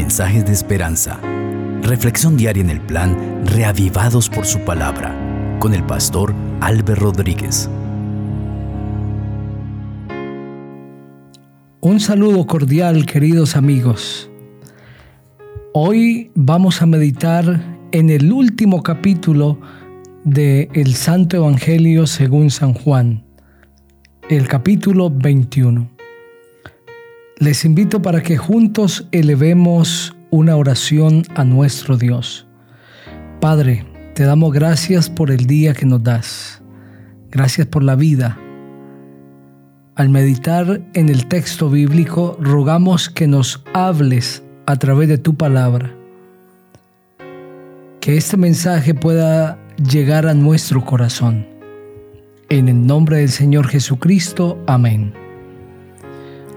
mensajes de esperanza. Reflexión diaria en el plan Reavivados por su palabra con el pastor Álvaro Rodríguez. Un saludo cordial, queridos amigos. Hoy vamos a meditar en el último capítulo de el Santo Evangelio según San Juan, el capítulo 21. Les invito para que juntos elevemos una oración a nuestro Dios. Padre, te damos gracias por el día que nos das. Gracias por la vida. Al meditar en el texto bíblico, rogamos que nos hables a través de tu palabra. Que este mensaje pueda llegar a nuestro corazón. En el nombre del Señor Jesucristo. Amén.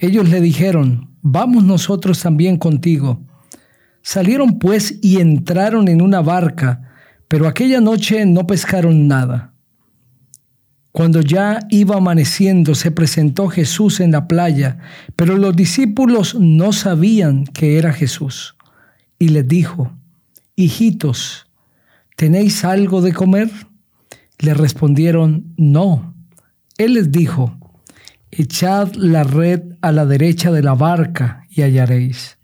Ellos le dijeron, vamos nosotros también contigo. Salieron pues y entraron en una barca, pero aquella noche no pescaron nada. Cuando ya iba amaneciendo, se presentó Jesús en la playa, pero los discípulos no sabían que era Jesús. Y les dijo, Hijitos, ¿tenéis algo de comer? Le respondieron, No. Él les dijo, echad la red a la derecha de la barca y hallaréis.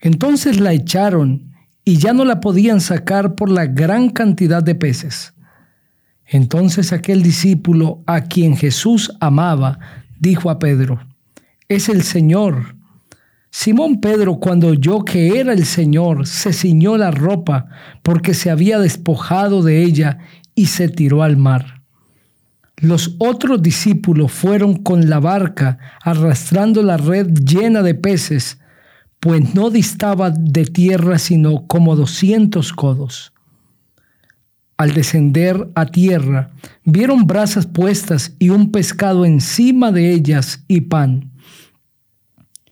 Entonces la echaron y ya no la podían sacar por la gran cantidad de peces. Entonces aquel discípulo a quien Jesús amaba dijo a Pedro, es el Señor. Simón Pedro, cuando oyó que era el Señor, se ciñó la ropa porque se había despojado de ella y se tiró al mar. Los otros discípulos fueron con la barca arrastrando la red llena de peces, pues no distaba de tierra sino como doscientos codos. Al descender a tierra, vieron brasas puestas y un pescado encima de ellas y pan.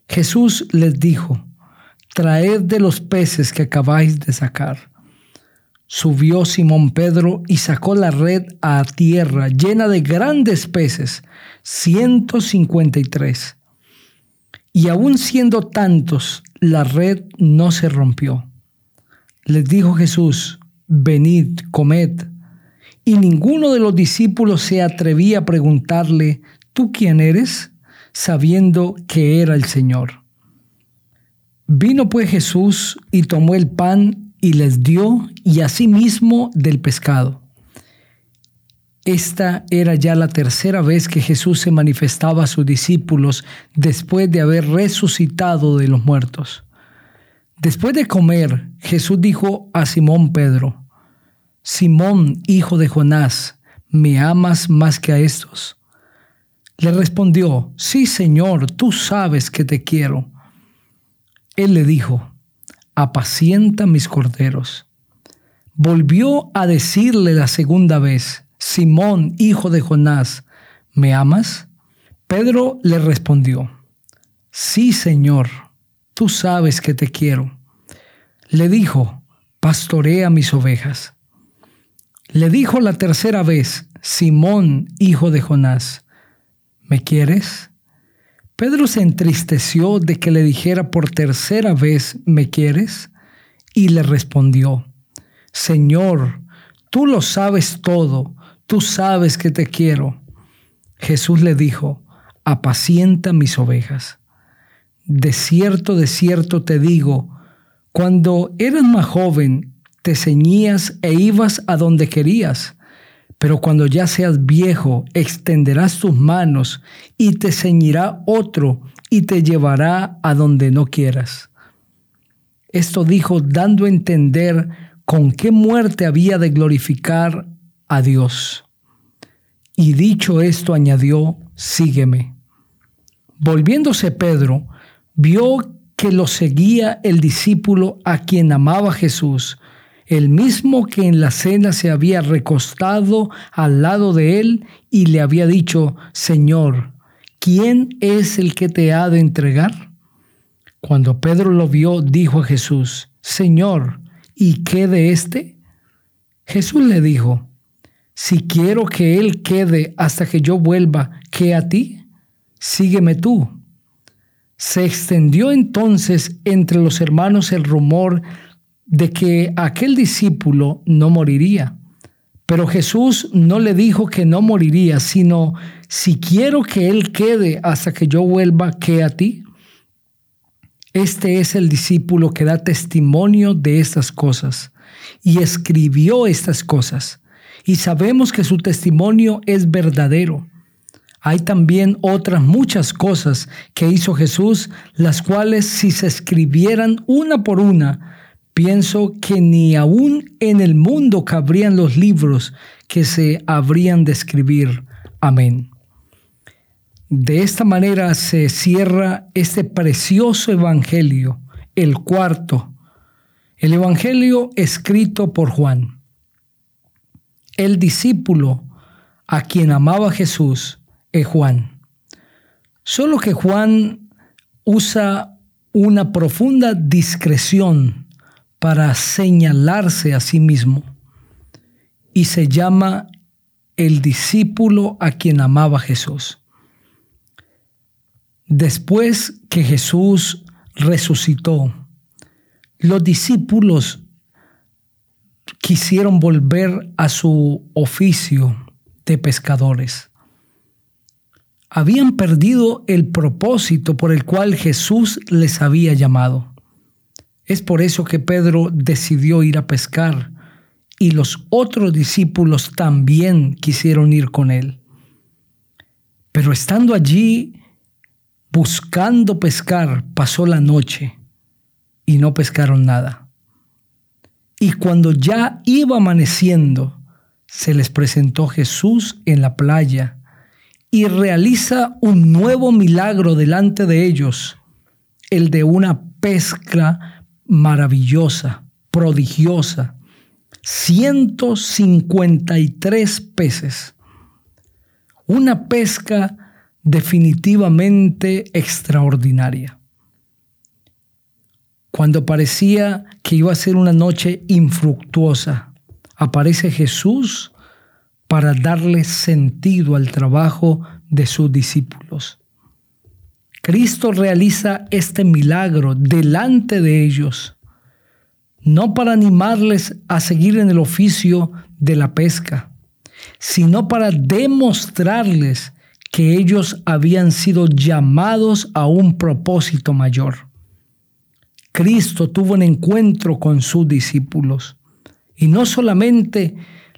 Jesús les dijo, traed de los peces que acabáis de sacar. Subió Simón Pedro y sacó la red a tierra llena de grandes peces, 153. Y aun siendo tantos, la red no se rompió. Les dijo Jesús, venid, comed. Y ninguno de los discípulos se atrevía a preguntarle, ¿tú quién eres? sabiendo que era el Señor. Vino pues Jesús y tomó el pan y les dio y asimismo del pescado. Esta era ya la tercera vez que Jesús se manifestaba a sus discípulos después de haber resucitado de los muertos. Después de comer, Jesús dijo a Simón Pedro, Simón, hijo de Jonás, ¿me amas más que a estos? Le respondió, Sí, Señor, tú sabes que te quiero. Él le dijo, apacienta mis corderos. Volvió a decirle la segunda vez, Simón, hijo de Jonás, ¿me amas? Pedro le respondió, Sí, Señor, tú sabes que te quiero. Le dijo, pastorea mis ovejas. Le dijo la tercera vez, Simón, hijo de Jonás, ¿me quieres? Pedro se entristeció de que le dijera por tercera vez, ¿me quieres? Y le respondió, Señor, tú lo sabes todo, tú sabes que te quiero. Jesús le dijo, apacienta mis ovejas. De cierto, de cierto te digo, cuando eras más joven, te ceñías e ibas a donde querías pero cuando ya seas viejo, extenderás tus manos y te ceñirá otro y te llevará a donde no quieras. Esto dijo dando a entender con qué muerte había de glorificar a Dios. Y dicho esto añadió, sígueme. Volviéndose Pedro, vio que lo seguía el discípulo a quien amaba Jesús, el mismo que en la cena se había recostado al lado de él y le había dicho, Señor, ¿quién es el que te ha de entregar? Cuando Pedro lo vio, dijo a Jesús, Señor, ¿y qué de éste? Jesús le dijo, si quiero que él quede hasta que yo vuelva, ¿qué a ti? Sígueme tú. Se extendió entonces entre los hermanos el rumor de que aquel discípulo no moriría. Pero Jesús no le dijo que no moriría, sino, si quiero que Él quede hasta que yo vuelva, ¿qué a ti? Este es el discípulo que da testimonio de estas cosas y escribió estas cosas. Y sabemos que su testimonio es verdadero. Hay también otras muchas cosas que hizo Jesús, las cuales si se escribieran una por una, pienso que ni aún en el mundo cabrían los libros que se habrían de escribir. Amén. De esta manera se cierra este precioso Evangelio, el cuarto, el Evangelio escrito por Juan. El discípulo a quien amaba Jesús es Juan. Solo que Juan usa una profunda discreción para señalarse a sí mismo y se llama el discípulo a quien amaba Jesús. Después que Jesús resucitó, los discípulos quisieron volver a su oficio de pescadores habían perdido el propósito por el cual Jesús les había llamado. Es por eso que Pedro decidió ir a pescar y los otros discípulos también quisieron ir con él. Pero estando allí buscando pescar, pasó la noche y no pescaron nada. Y cuando ya iba amaneciendo, se les presentó Jesús en la playa y realiza un nuevo milagro delante de ellos, el de una pesca maravillosa, prodigiosa, 153 peces. Una pesca definitivamente extraordinaria. Cuando parecía que iba a ser una noche infructuosa, aparece Jesús para darle sentido al trabajo de sus discípulos. Cristo realiza este milagro delante de ellos, no para animarles a seguir en el oficio de la pesca, sino para demostrarles que ellos habían sido llamados a un propósito mayor. Cristo tuvo un encuentro con sus discípulos y no solamente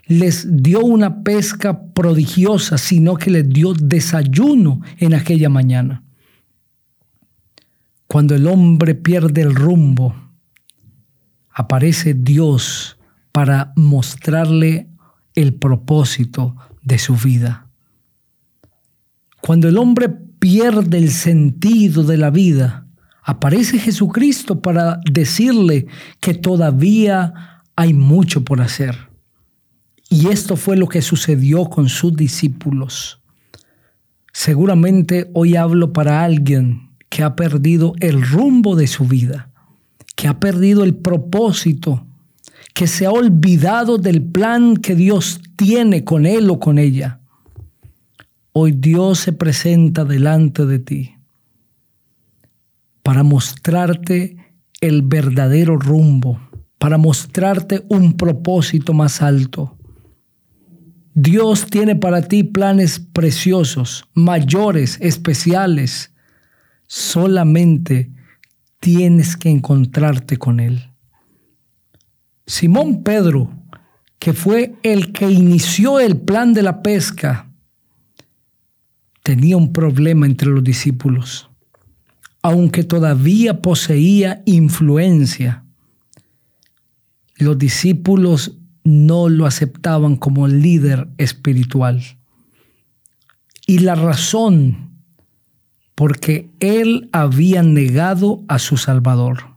les dio una pesca prodigiosa, sino que les dio desayuno en aquella mañana. Cuando el hombre pierde el rumbo, aparece Dios para mostrarle el propósito de su vida. Cuando el hombre pierde el sentido de la vida, aparece Jesucristo para decirle que todavía hay mucho por hacer. Y esto fue lo que sucedió con sus discípulos. Seguramente hoy hablo para alguien que ha perdido el rumbo de su vida, que ha perdido el propósito, que se ha olvidado del plan que Dios tiene con él o con ella. Hoy Dios se presenta delante de ti para mostrarte el verdadero rumbo, para mostrarte un propósito más alto Dios tiene para ti planes preciosos, mayores, especiales. Solamente tienes que encontrarte con Él. Simón Pedro, que fue el que inició el plan de la pesca, tenía un problema entre los discípulos, aunque todavía poseía influencia. Los discípulos no lo aceptaban como líder espiritual. Y la razón porque él había negado a su Salvador.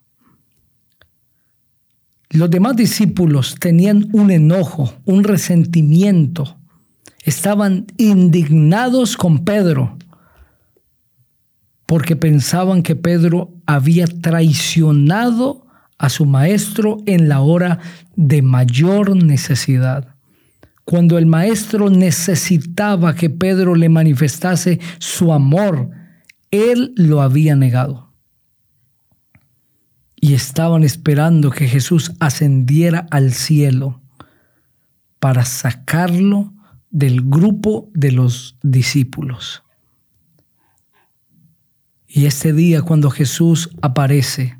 Los demás discípulos tenían un enojo, un resentimiento, estaban indignados con Pedro porque pensaban que Pedro había traicionado a su maestro en la hora de mayor necesidad. Cuando el maestro necesitaba que Pedro le manifestase su amor, él lo había negado. Y estaban esperando que Jesús ascendiera al cielo para sacarlo del grupo de los discípulos. Y este día cuando Jesús aparece,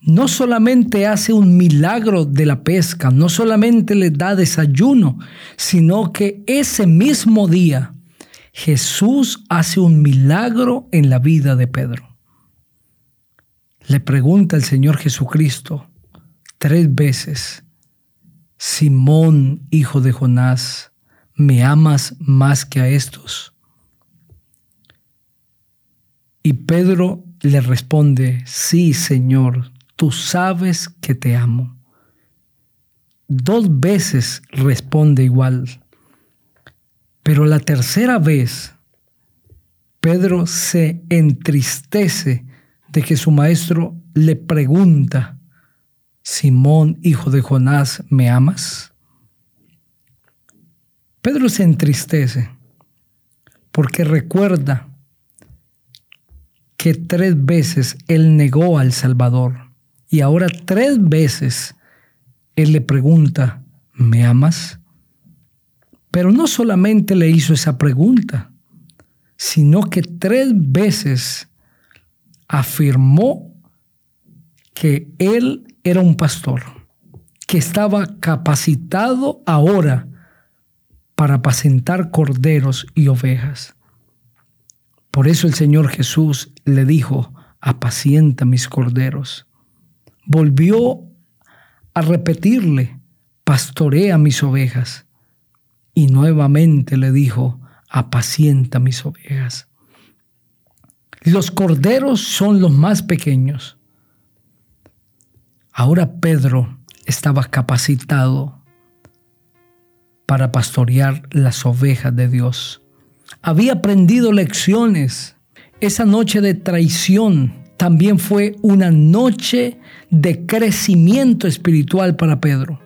no solamente hace un milagro de la pesca, no solamente le da desayuno, sino que ese mismo día Jesús hace un milagro en la vida de Pedro. Le pregunta el Señor Jesucristo tres veces, Simón, hijo de Jonás, ¿me amas más que a estos? Y Pedro le responde, sí, Señor, tú sabes que te amo. Dos veces responde igual. Pero la tercera vez, Pedro se entristece de que su maestro le pregunta, Simón, hijo de Jonás, ¿me amas? Pedro se entristece porque recuerda que tres veces él negó al Salvador y ahora tres veces él le pregunta, ¿me amas? Pero no solamente le hizo esa pregunta, sino que tres veces afirmó que él era un pastor, que estaba capacitado ahora para apacentar corderos y ovejas. Por eso el Señor Jesús le dijo, apacienta mis corderos. Volvió a repetirle, pastorea mis ovejas. Y nuevamente le dijo, apacienta mis ovejas. Los corderos son los más pequeños. Ahora Pedro estaba capacitado para pastorear las ovejas de Dios había aprendido lecciones. Esa noche de traición también fue una noche de crecimiento espiritual para Pedro.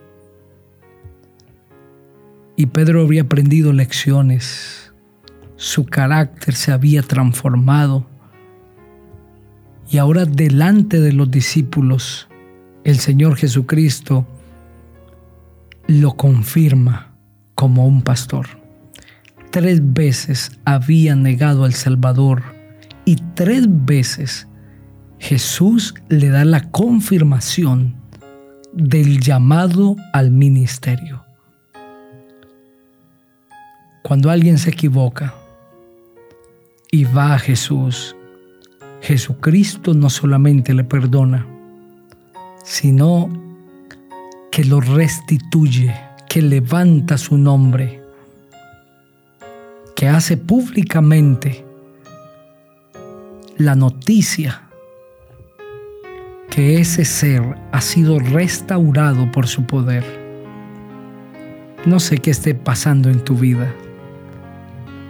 Y Pedro había aprendido lecciones. Su carácter se había transformado. Y ahora delante de los discípulos, el Señor Jesucristo lo confirma como un pastor tres veces había negado al Salvador y tres veces Jesús le da la confirmación del llamado al ministerio. Cuando alguien se equivoca y va a Jesús, Jesucristo no solamente le perdona, sino que lo restituye, que levanta su nombre que hace públicamente la noticia que ese ser ha sido restaurado por su poder. No sé qué esté pasando en tu vida,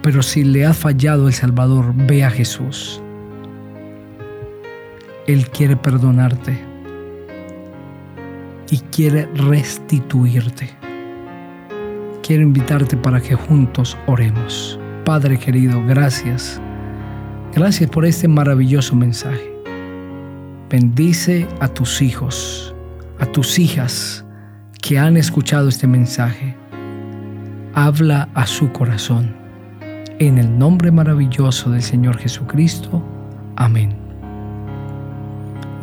pero si le ha fallado el Salvador, ve a Jesús. Él quiere perdonarte y quiere restituirte quiero invitarte para que juntos oremos. Padre querido, gracias. Gracias por este maravilloso mensaje. Bendice a tus hijos, a tus hijas que han escuchado este mensaje. Habla a su corazón. En el nombre maravilloso del Señor Jesucristo. Amén.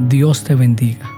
Dios te bendiga.